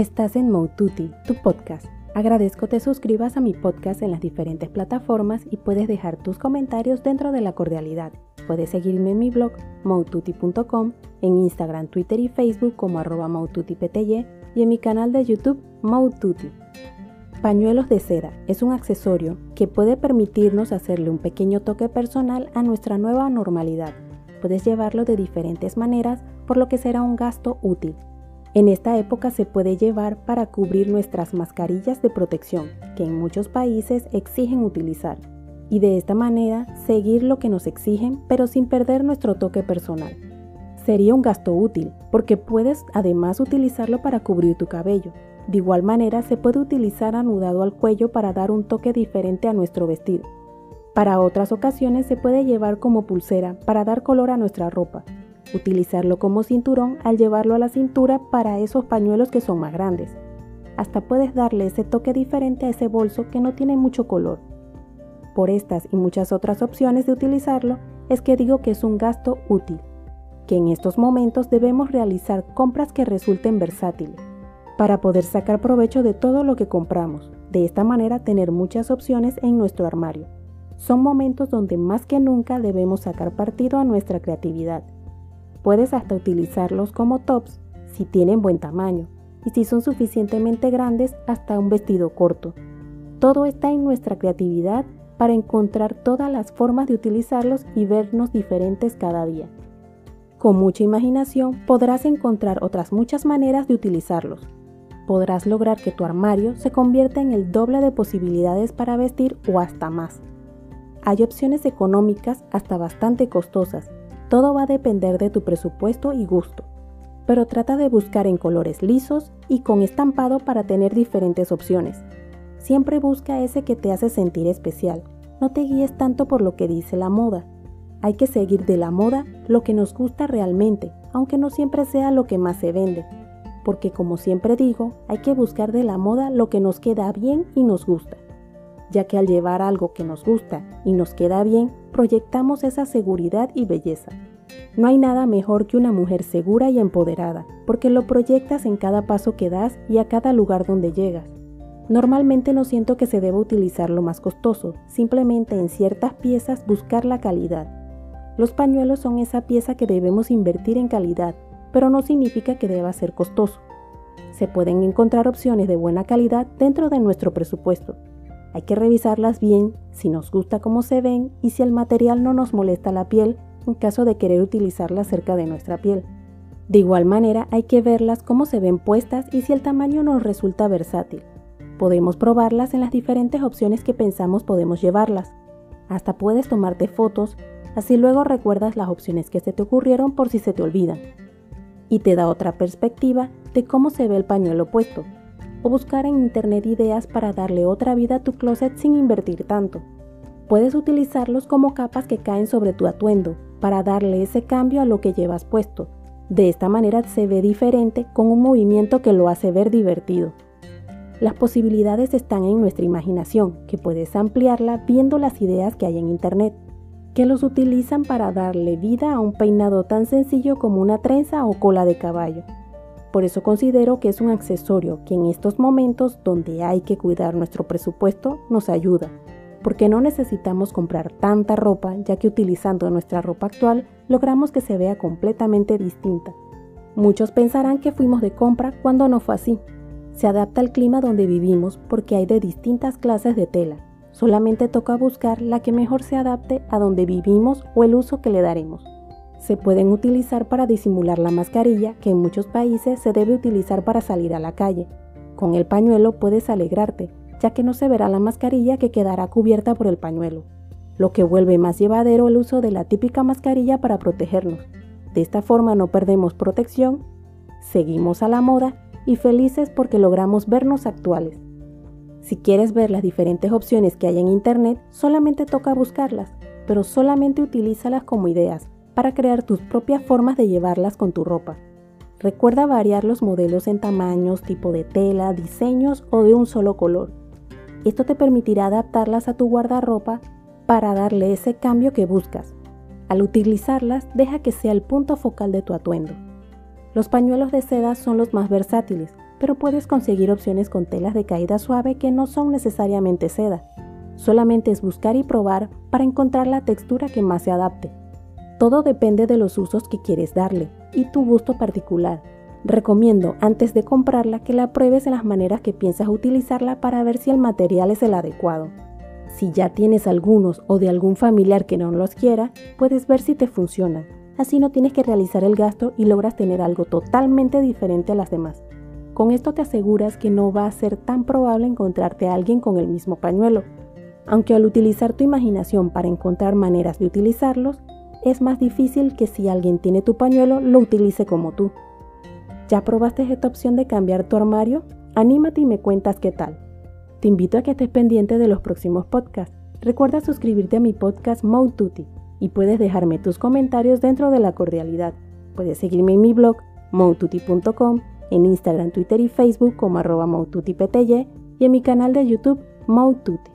Estás en Moututi, tu podcast. Agradezco te suscribas a mi podcast en las diferentes plataformas y puedes dejar tus comentarios dentro de la cordialidad. Puedes seguirme en mi blog moututi.com, en Instagram, Twitter y Facebook como arroba y en mi canal de YouTube Moututi. Pañuelos de seda es un accesorio que puede permitirnos hacerle un pequeño toque personal a nuestra nueva normalidad. Puedes llevarlo de diferentes maneras, por lo que será un gasto útil. En esta época se puede llevar para cubrir nuestras mascarillas de protección, que en muchos países exigen utilizar, y de esta manera seguir lo que nos exigen, pero sin perder nuestro toque personal. Sería un gasto útil, porque puedes además utilizarlo para cubrir tu cabello. De igual manera, se puede utilizar anudado al cuello para dar un toque diferente a nuestro vestido. Para otras ocasiones se puede llevar como pulsera para dar color a nuestra ropa, utilizarlo como cinturón al llevarlo a la cintura para esos pañuelos que son más grandes. Hasta puedes darle ese toque diferente a ese bolso que no tiene mucho color. Por estas y muchas otras opciones de utilizarlo es que digo que es un gasto útil, que en estos momentos debemos realizar compras que resulten versátiles, para poder sacar provecho de todo lo que compramos, de esta manera tener muchas opciones en nuestro armario. Son momentos donde más que nunca debemos sacar partido a nuestra creatividad Puedes hasta utilizarlos como tops si tienen buen tamaño y si son suficientemente grandes hasta un vestido corto. Todo está en nuestra creatividad para encontrar todas las formas de utilizarlos y vernos diferentes cada día. Con mucha imaginación podrás encontrar otras muchas maneras de utilizarlos. Podrás lograr que tu armario se convierta en el doble de posibilidades para vestir o hasta más. Hay opciones económicas hasta bastante costosas todo va a depender de tu presupuesto y gusto, pero trata de buscar en colores lisos y con estampado para tener diferentes opciones. Siempre busca ese que te hace sentir especial. No te guíes tanto por lo que dice la moda. Hay que seguir de la moda lo que nos gusta realmente, aunque no siempre sea lo que más se vende. Porque como siempre digo, hay que buscar de la moda lo que nos queda bien y nos gusta ya que al llevar algo que nos gusta y nos queda bien, proyectamos esa seguridad y belleza. No hay nada mejor que una mujer segura y empoderada, porque lo proyectas en cada paso que das y a cada lugar donde llegas. Normalmente no siento que se deba utilizar lo más costoso, simplemente en ciertas piezas buscar la calidad. Los pañuelos son esa pieza que debemos invertir en calidad, pero no significa que deba ser costoso. Se pueden encontrar opciones de buena calidad dentro de nuestro presupuesto, hay que revisarlas bien si nos gusta cómo se ven y si el material no nos molesta la piel en caso de querer utilizarlas cerca de nuestra piel. De igual manera hay que verlas cómo se ven puestas y si el tamaño nos resulta versátil. Podemos probarlas en las diferentes opciones que pensamos podemos llevarlas. Hasta puedes tomarte fotos, así luego recuerdas las opciones que se te ocurrieron por si se te olvidan. Y te da otra perspectiva de cómo se ve el pañuelo puesto, o buscar en internet ideas para darle otra vida a tu closet sin invertir tanto. Puedes utilizarlos como capas que caen sobre tu atuendo para darle ese cambio a lo que llevas puesto. De esta manera se ve diferente con un movimiento que lo hace ver divertido. Las posibilidades están en nuestra imaginación, que puedes ampliarla viendo las ideas que hay en Internet, que los utilizan para darle vida a un peinado tan sencillo como una trenza o cola de caballo. Por eso considero que es un accesorio que en estos momentos donde hay que cuidar nuestro presupuesto nos ayuda, porque no necesitamos comprar tanta ropa ya que utilizando nuestra ropa actual logramos que se vea completamente distinta. Muchos pensarán que fuimos de compra cuando no fue así. Se adapta al clima donde vivimos porque hay de distintas clases de tela. Solamente toca buscar la que mejor se adapte a donde vivimos o el uso que le daremos se pueden utilizar para disimular la mascarilla que en muchos países se debe utilizar para salir a la calle. Con el pañuelo puedes alegrarte, ya que no se verá la mascarilla que quedará cubierta por el pañuelo, lo que vuelve más llevadero el uso de la típica mascarilla para protegernos. De esta forma no perdemos protección, seguimos a la moda y felices porque logramos vernos actuales. Si quieres ver las diferentes opciones que hay en Internet, solamente toca buscarlas, pero solamente utilízalas como ideas, para crear tus propias formas de llevarlas con tu ropa. Recuerda variar los modelos en tamaños, tipo de tela, diseños o de un solo color. Esto te permitirá adaptarlas a tu guardarropa para darle ese cambio que buscas. Al utilizarlas, deja que sea el punto focal de tu atuendo. Los pañuelos de seda son los más versátiles, pero puedes conseguir opciones con telas de caída suave que no son necesariamente seda. Solamente es buscar y probar para encontrar la textura que más se adapte. Todo depende de los usos que quieres darle y tu gusto particular. Recomiendo antes de comprarla que la pruebes en las maneras que piensas utilizarla para ver si el material es el adecuado. Si ya tienes algunos o de algún familiar que no los quiera, puedes ver si te funcionan. Así no tienes que realizar el gasto y logras tener algo totalmente diferente a las demás. Con esto te aseguras que no va a ser tan probable encontrarte a alguien con el mismo pañuelo, aunque al utilizar tu imaginación para encontrar maneras de utilizarlos, es más difícil que si alguien tiene tu pañuelo lo utilice como tú. ¿Ya probaste esta opción de cambiar tu armario? Anímate y me cuentas qué tal. Te invito a que estés pendiente de los próximos podcasts. Recuerda suscribirte a mi podcast Mode y puedes dejarme tus comentarios dentro de la cordialidad. Puedes seguirme en mi blog moututi.com, en Instagram, Twitter y Facebook como arroba y en mi canal de YouTube Moututi.